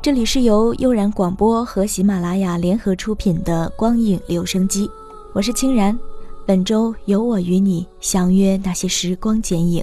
这里是由悠然广播和喜马拉雅联合出品的《光影留声机》，我是清然。本周由我与你相约那些时光剪影。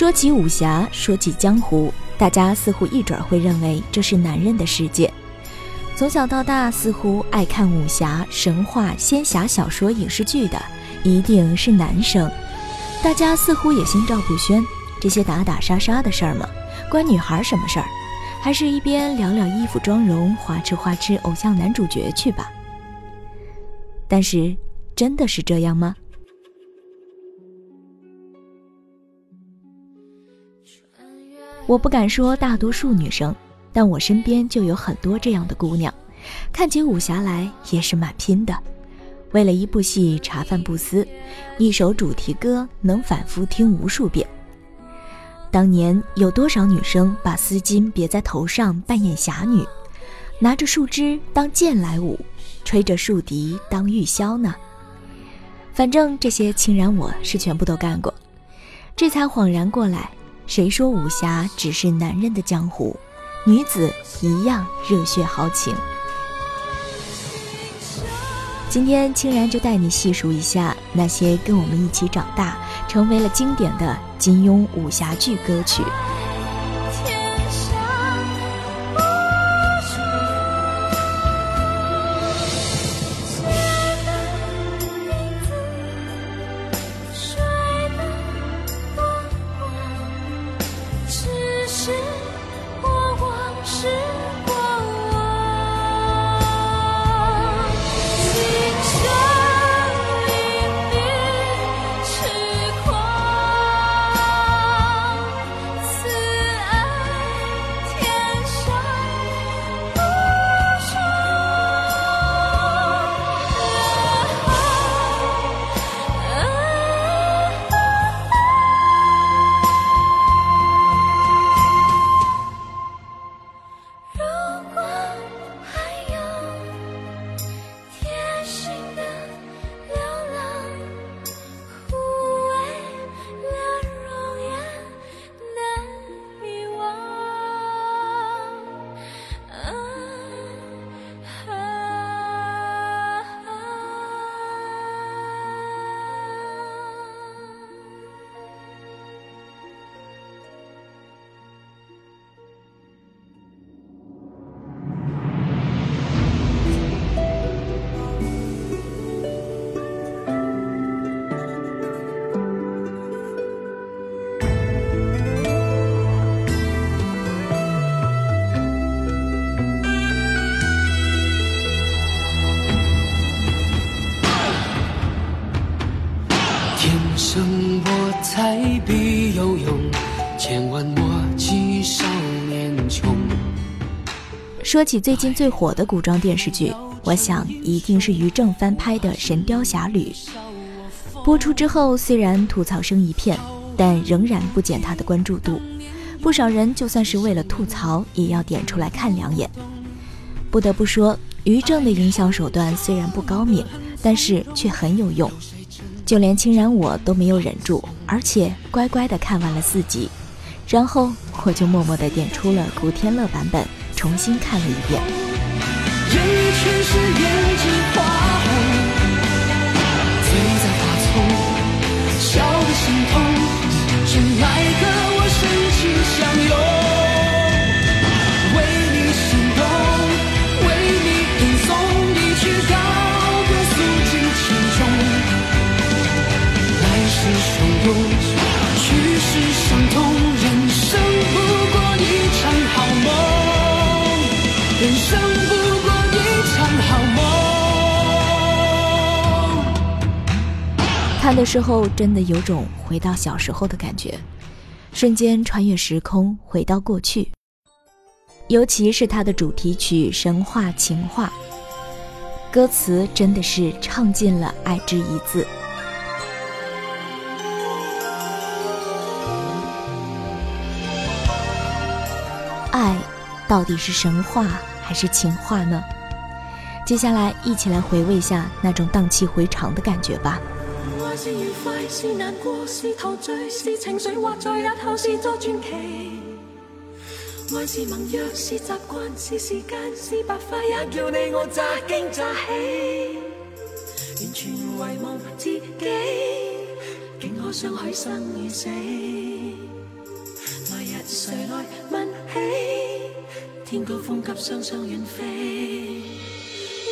说起武侠，说起江湖，大家似乎一准会认为这是男人的世界。从小到大，似乎爱看武侠、神话、仙侠小说、影视剧的，一定是男生。大家似乎也心照不宣，这些打打杀杀的事儿嘛，关女孩儿什么事儿？还是一边聊聊衣服、妆容、花痴、花痴偶像男主角去吧。但是，真的是这样吗？我不敢说大多数女生，但我身边就有很多这样的姑娘，看起武侠来也是蛮拼的，为了一部戏茶饭不思，一首主题歌能反复听无数遍。当年有多少女生把丝巾别在头上扮演侠女，拿着树枝当剑来舞，吹着竖笛当玉箫呢？反正这些亲然我是全部都干过，这才恍然过来。谁说武侠只是男人的江湖？女子一样热血豪情。今天清然就带你细数一下那些跟我们一起长大，成为了经典的金庸武侠剧歌曲。说起最近最火的古装电视剧，我想一定是于正翻拍的《神雕侠侣》。播出之后，虽然吐槽声一片，但仍然不减他的关注度。不少人就算是为了吐槽，也要点出来看两眼。不得不说，于正的营销手段虽然不高明，但是却很有用。就连清然我都没有忍住，而且乖乖的看完了四集，然后我就默默的点出了古天乐版本。重新看了一遍。看的时候，真的有种回到小时候的感觉，瞬间穿越时空，回到过去。尤其是它的主题曲《神话情话》，歌词真的是唱尽了“爱”之一字。爱，到底是神话还是情话呢？接下来，一起来回味一下那种荡气回肠的感觉吧。爱是愉快，是难过，是陶醉，是情绪或在日后是座传奇。爱是盟约，是习惯，是时间，是白发也叫你我乍惊乍喜。完全遗忘自己，竟可相许生与死。来日谁来问起？天高风急，双双远飞。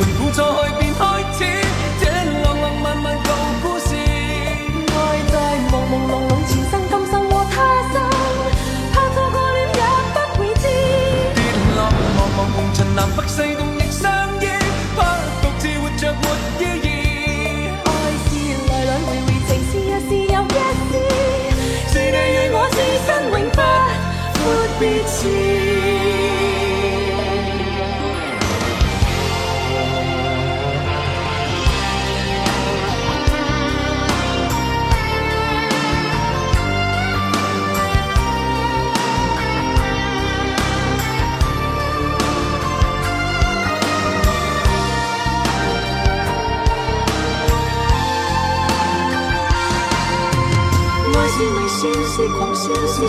回不走。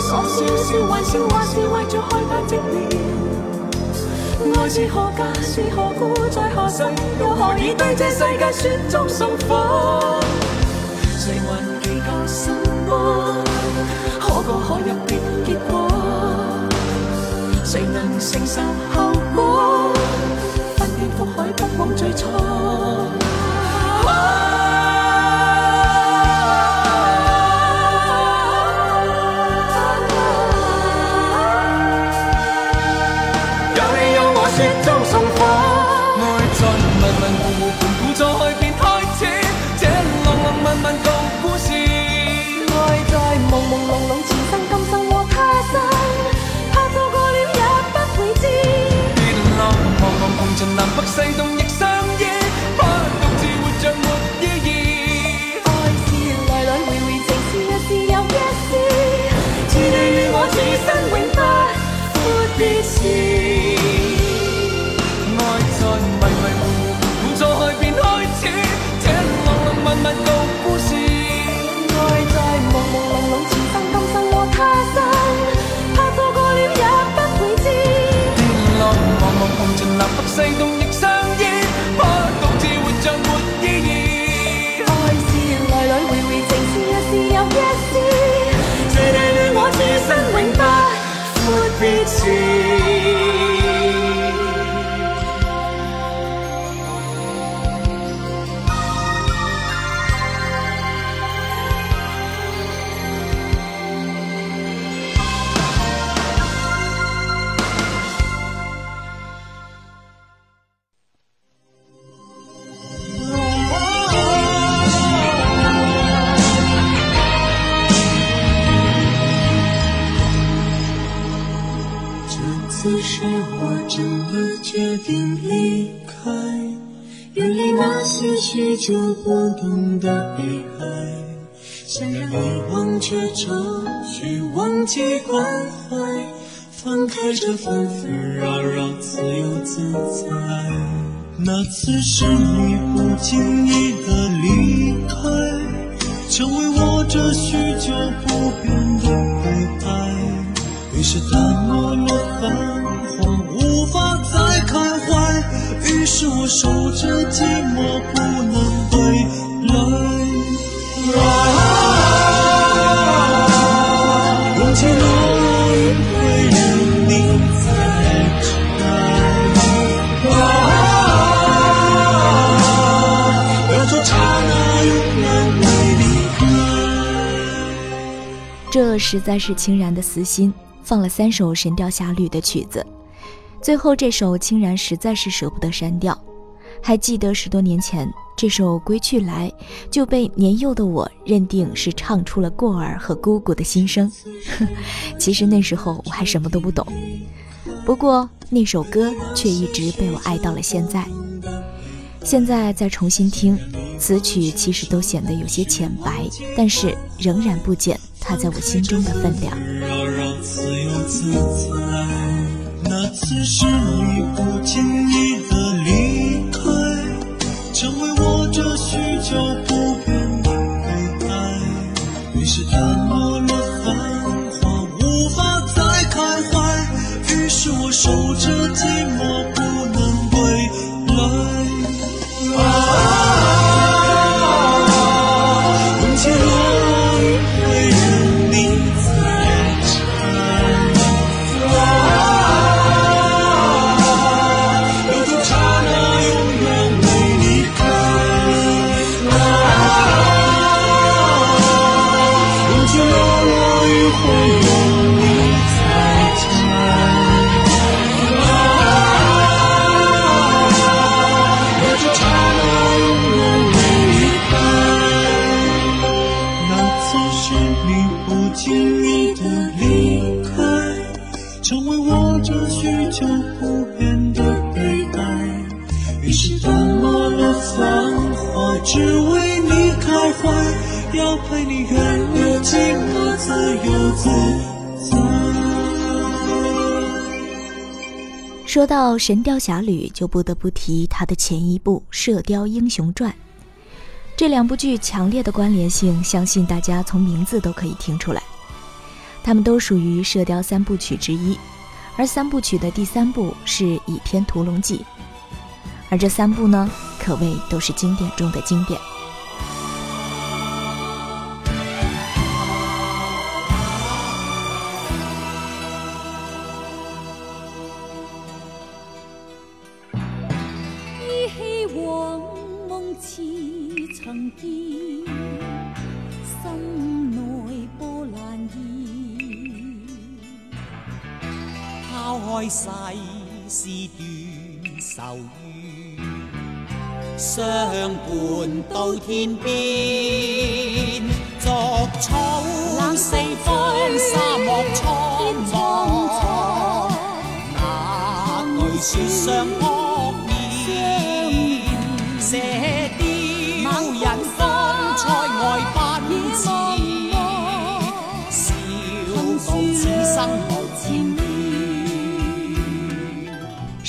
是所笑是玩笑还是为着害怕寂寥？爱是何价是何故在何世又何以对这世界雪中送火？谁还计较什么？可过可入的结果，谁能承受后果？不念覆海不枉最初。去忘记关怀，放开这纷纷扰扰，自由自在。那次是你不经意的离开，成为我这许久不变的悲哀。于是淡漠了繁华，无法再开怀。于是我守着寂寞，不能归来。来。实在是清然的私心，放了三首《神雕侠侣》的曲子，最后这首清然实在是舍不得删掉。还记得十多年前，这首《归去来》就被年幼的我认定是唱出了过儿和姑姑的心声。其实那时候我还什么都不懂，不过那首歌却一直被我爱到了现在。现在再重新听，此曲其实都显得有些浅白，但是仍然不减。他在我心中的分量。那次是你不经意的离开，成为我这许久不变的悲哀。于是淡漠了繁华，无法再开怀。于是我守着。你情，说到《神雕侠侣》，就不得不提他的前一部《射雕英雄传》。这两部剧强烈的关联性，相信大家从名字都可以听出来。它们都属于《射雕三部曲》之一，而三部曲的第三部是《倚天屠龙记》，而这三部呢，可谓都是经典中的经典。开世事断愁怨，相伴到天边。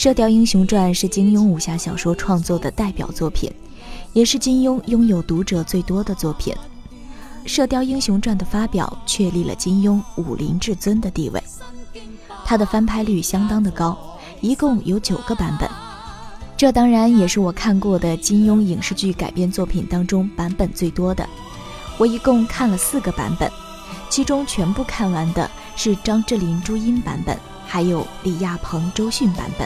《射雕英雄传》是金庸武侠小说创作的代表作品，也是金庸拥有读者最多的作品。《射雕英雄传》的发表确立了金庸武林至尊的地位。它的翻拍率相当的高，一共有九个版本。这当然也是我看过的金庸影视剧改编作品当中版本最多的。我一共看了四个版本，其中全部看完的是张智霖、朱茵版本，还有李亚鹏、周迅版本。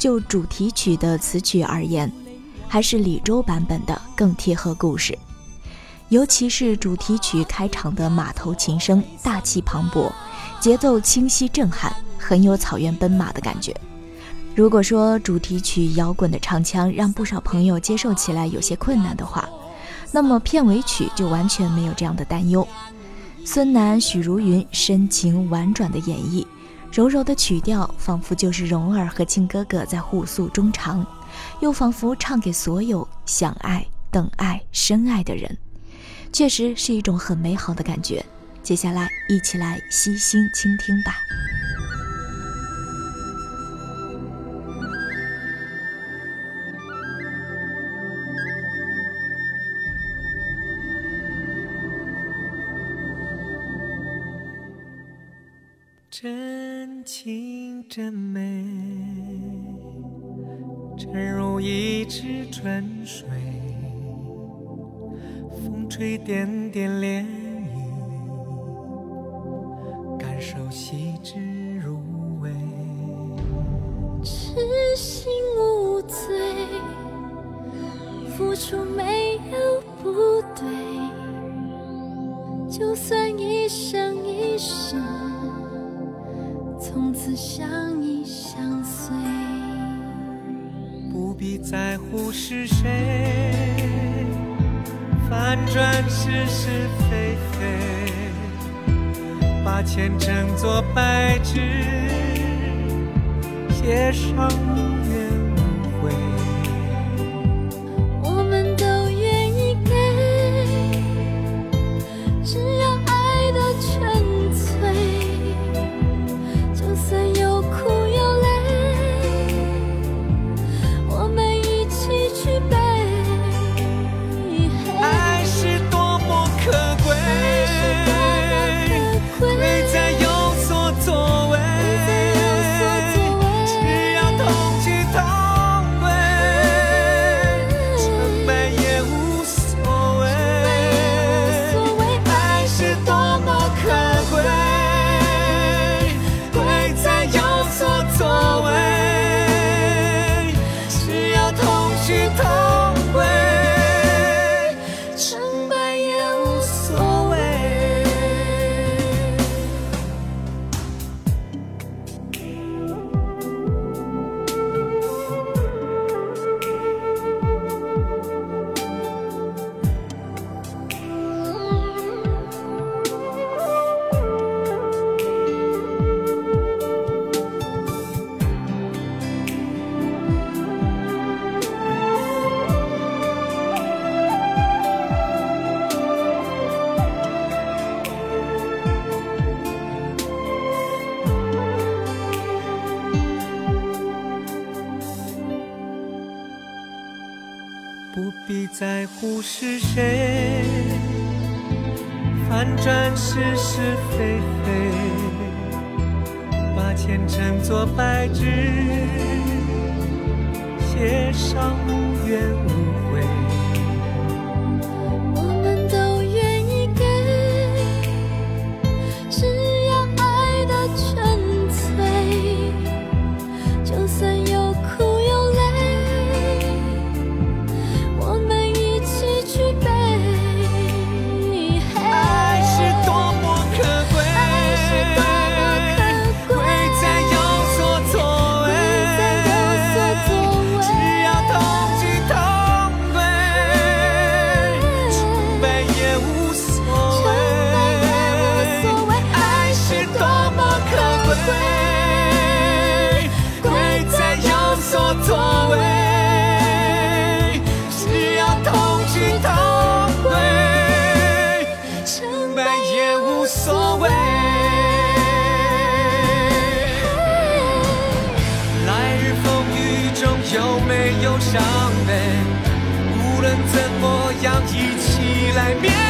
就主题曲的词曲而言，还是李舟版本的更贴合故事，尤其是主题曲开场的马头琴声，大气磅礴，节奏清晰震撼，很有草原奔马的感觉。如果说主题曲摇滚的唱腔让不少朋友接受起来有些困难的话，那么片尾曲就完全没有这样的担忧。孙楠、许茹芸深情婉转的演绎。柔柔的曲调，仿佛就是蓉儿和靖哥哥在互诉衷肠，又仿佛唱给所有想爱、等爱、深爱的人，确实是一种很美好的感觉。接下来，一起来悉心倾听吧。me. 是是非非，把前程做白纸，写上无怨无悔。是是非非。bien.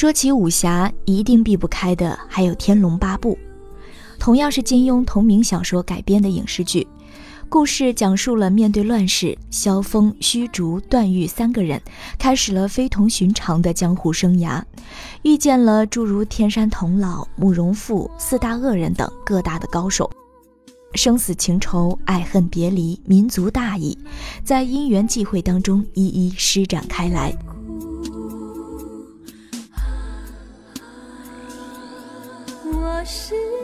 说起武侠，一定避不开的还有《天龙八部》，同样是金庸同名小说改编的影视剧。故事讲述了面对乱世，萧峰、虚竹、段誉三个人开始了非同寻常的江湖生涯，遇见了诸如天山童姥、慕容复、四大恶人等各大的高手，生死情仇、爱恨别离、民族大义，在因缘际会当中一一施展开来。是。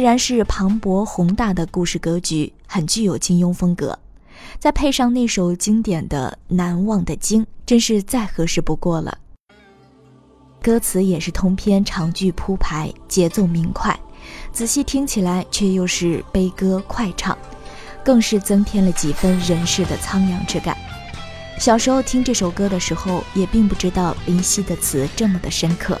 依然是磅礴宏大的故事格局，很具有金庸风格。再配上那首经典的《难忘的经》，真是再合适不过了。歌词也是通篇长句铺排，节奏明快，仔细听起来却又是悲歌快唱，更是增添了几分人世的苍凉之感。小时候听这首歌的时候，也并不知道林夕的词这么的深刻。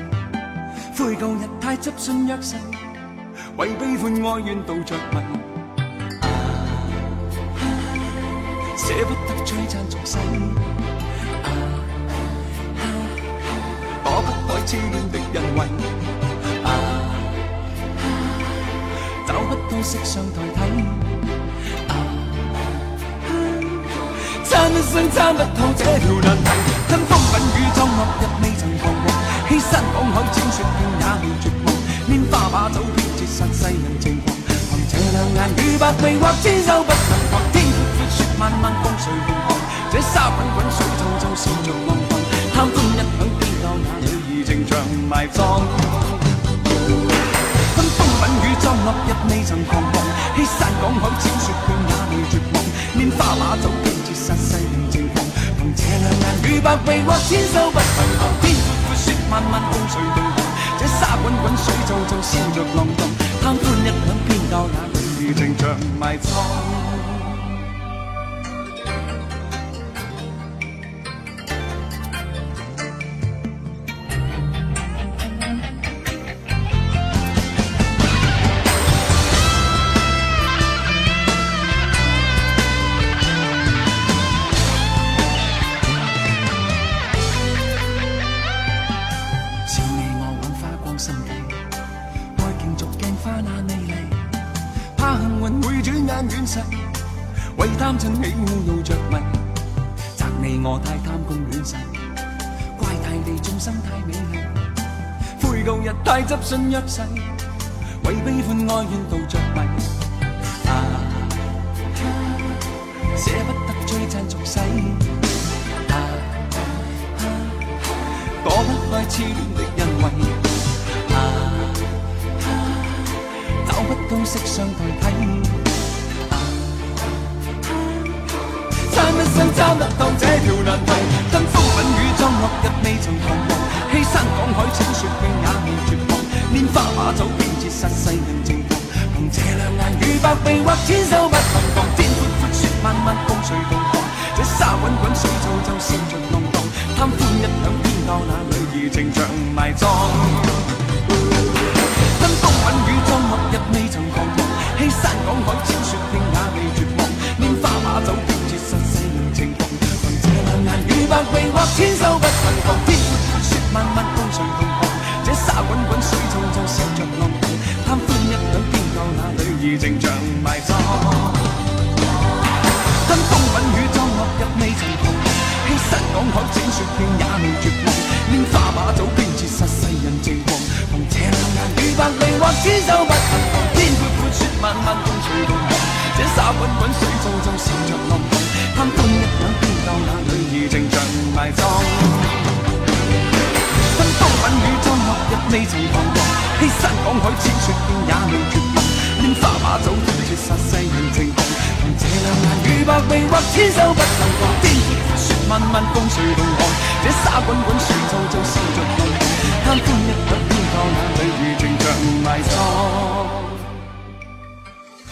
悔旧日太执信约誓，为悲欢哀怨度着迷。啊，舍不得璀璨重生。啊，躲不开痴恋的人为、啊，找不到色相代替。啊，参一生参不透这条难题，跟风风雨中落日未曾徨。欺山赶海，千雪遍也未绝望。拈花把酒，偏折煞世人情狂。凭这两眼与百臂或千手，不能防。天。阔阔，雪漫漫，风随浪航。这沙滚滚，水皱皱，笑着浪荡。贪欢一偏教那女儿情长埋葬。风风吻雨中，落日未曾彷徨。欺山赶海，千雪遍也未绝望。拈花把酒，偏折煞世人情狂。凭这两眼与百臂或千手，不能防。天。慢慢风随浪，这沙滚滚，水皱皱，笑着浪荡，贪欢一响，偏到女儿情长埋藏。心太美丽，悔旧日太执信约誓，为悲欢哀怨到着迷。啊，舍不得追赞俗世。啊，躲不开痴恋的恩惠。啊，找不到色相代替。一生争得当这条难题。跟风吻雨中落日未曾狂妄，欺山赶海千雪听也未绝望，拈花把酒偏折煞世人情狂。凭这两眼与百臂或千手不能防，天阔阔雪漫漫共谁浪狂，这沙滚滚水皱皱笑尽浪荡，贪欢一晌偏教那女儿情长埋葬。跟风吻雨中落日未曾狂妄，欺山赶海千雪听也未绝望，拈花把酒或命，或天，手不成功。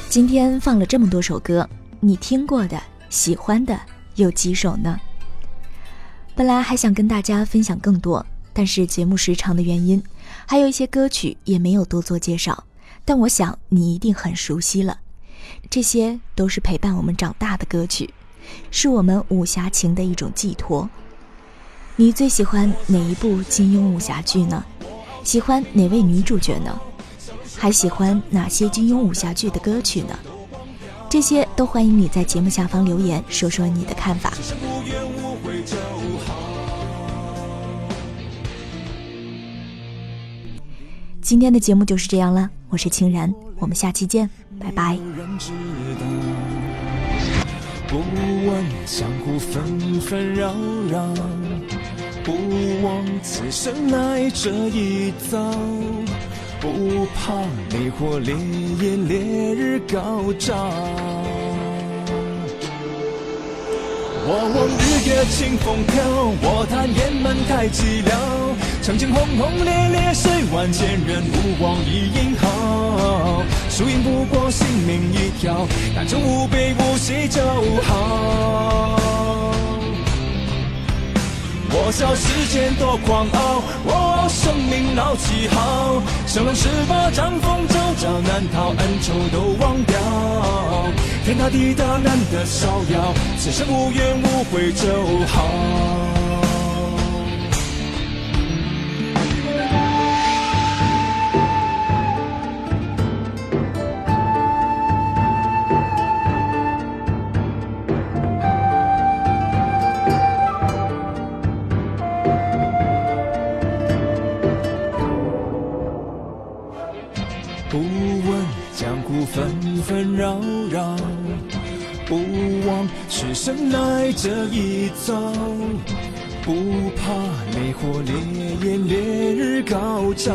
今天放了这么多首歌，你听过的、喜欢的有几首呢？本来还想跟大家分享更多，但是节目时长的原因，还有一些歌曲也没有多做介绍。但我想你一定很熟悉了，这些都是陪伴我们长大的歌曲，是我们武侠情的一种寄托。你最喜欢哪一部金庸武侠剧呢？喜欢哪位女主角呢？还喜欢哪些金庸武侠剧的歌曲呢？这些都欢迎你在节目下方留言，说说你的看法。今天的节目就是这样了，我是清然，我们下期见，拜拜。不不问江湖纷纷扰扰，枉此生来这一遭。不怕烈火、烈焰、烈日高照。我望日月、清风飘，我叹雁门太寂寥。曾经轰轰烈烈，虽万千人吾往矣，英豪。输赢不过性命一条，但求无悲无喜就好。我笑世间多狂傲，我生命老几好。降龙十八掌，风招招难逃，恩仇都忘掉。天大地大，难得逍遥，此生无怨无悔就好。不怕烈火、烈焰、烈日高照，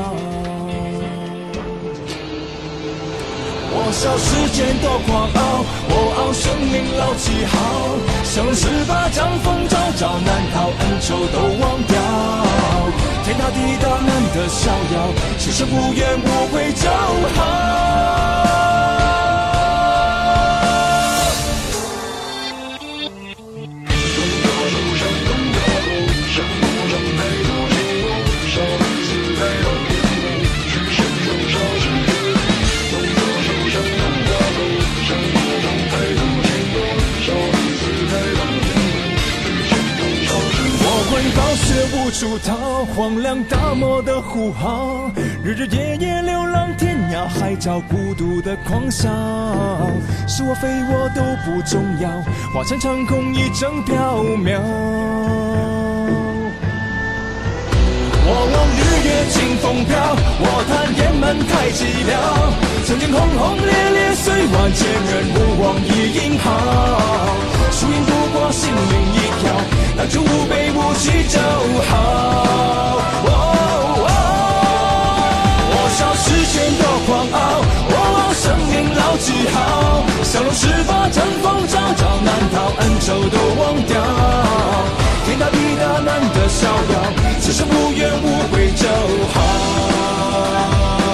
我笑世间多狂傲，我傲生命老几好。生死把掌风招招，难逃恩仇都忘掉。天大地大，难得逍遥，此生无怨无悔就好。奏不出他荒凉大漠的呼号，日日夜夜流浪天涯海角，孤独的狂啸。是我非我都不重要，化成长空一阵飘渺。我望日月清风飘，我叹雁门太寂寥。曾经轰轰烈烈，虽万千人，不枉一英豪。输赢不过性命一条。当初无悲无喜就好。我笑世间多狂傲，我傲生命老几好。降龙十八掌风招招难逃，恩仇都忘掉。天大地大难得逍遥，此生无怨无悔就好。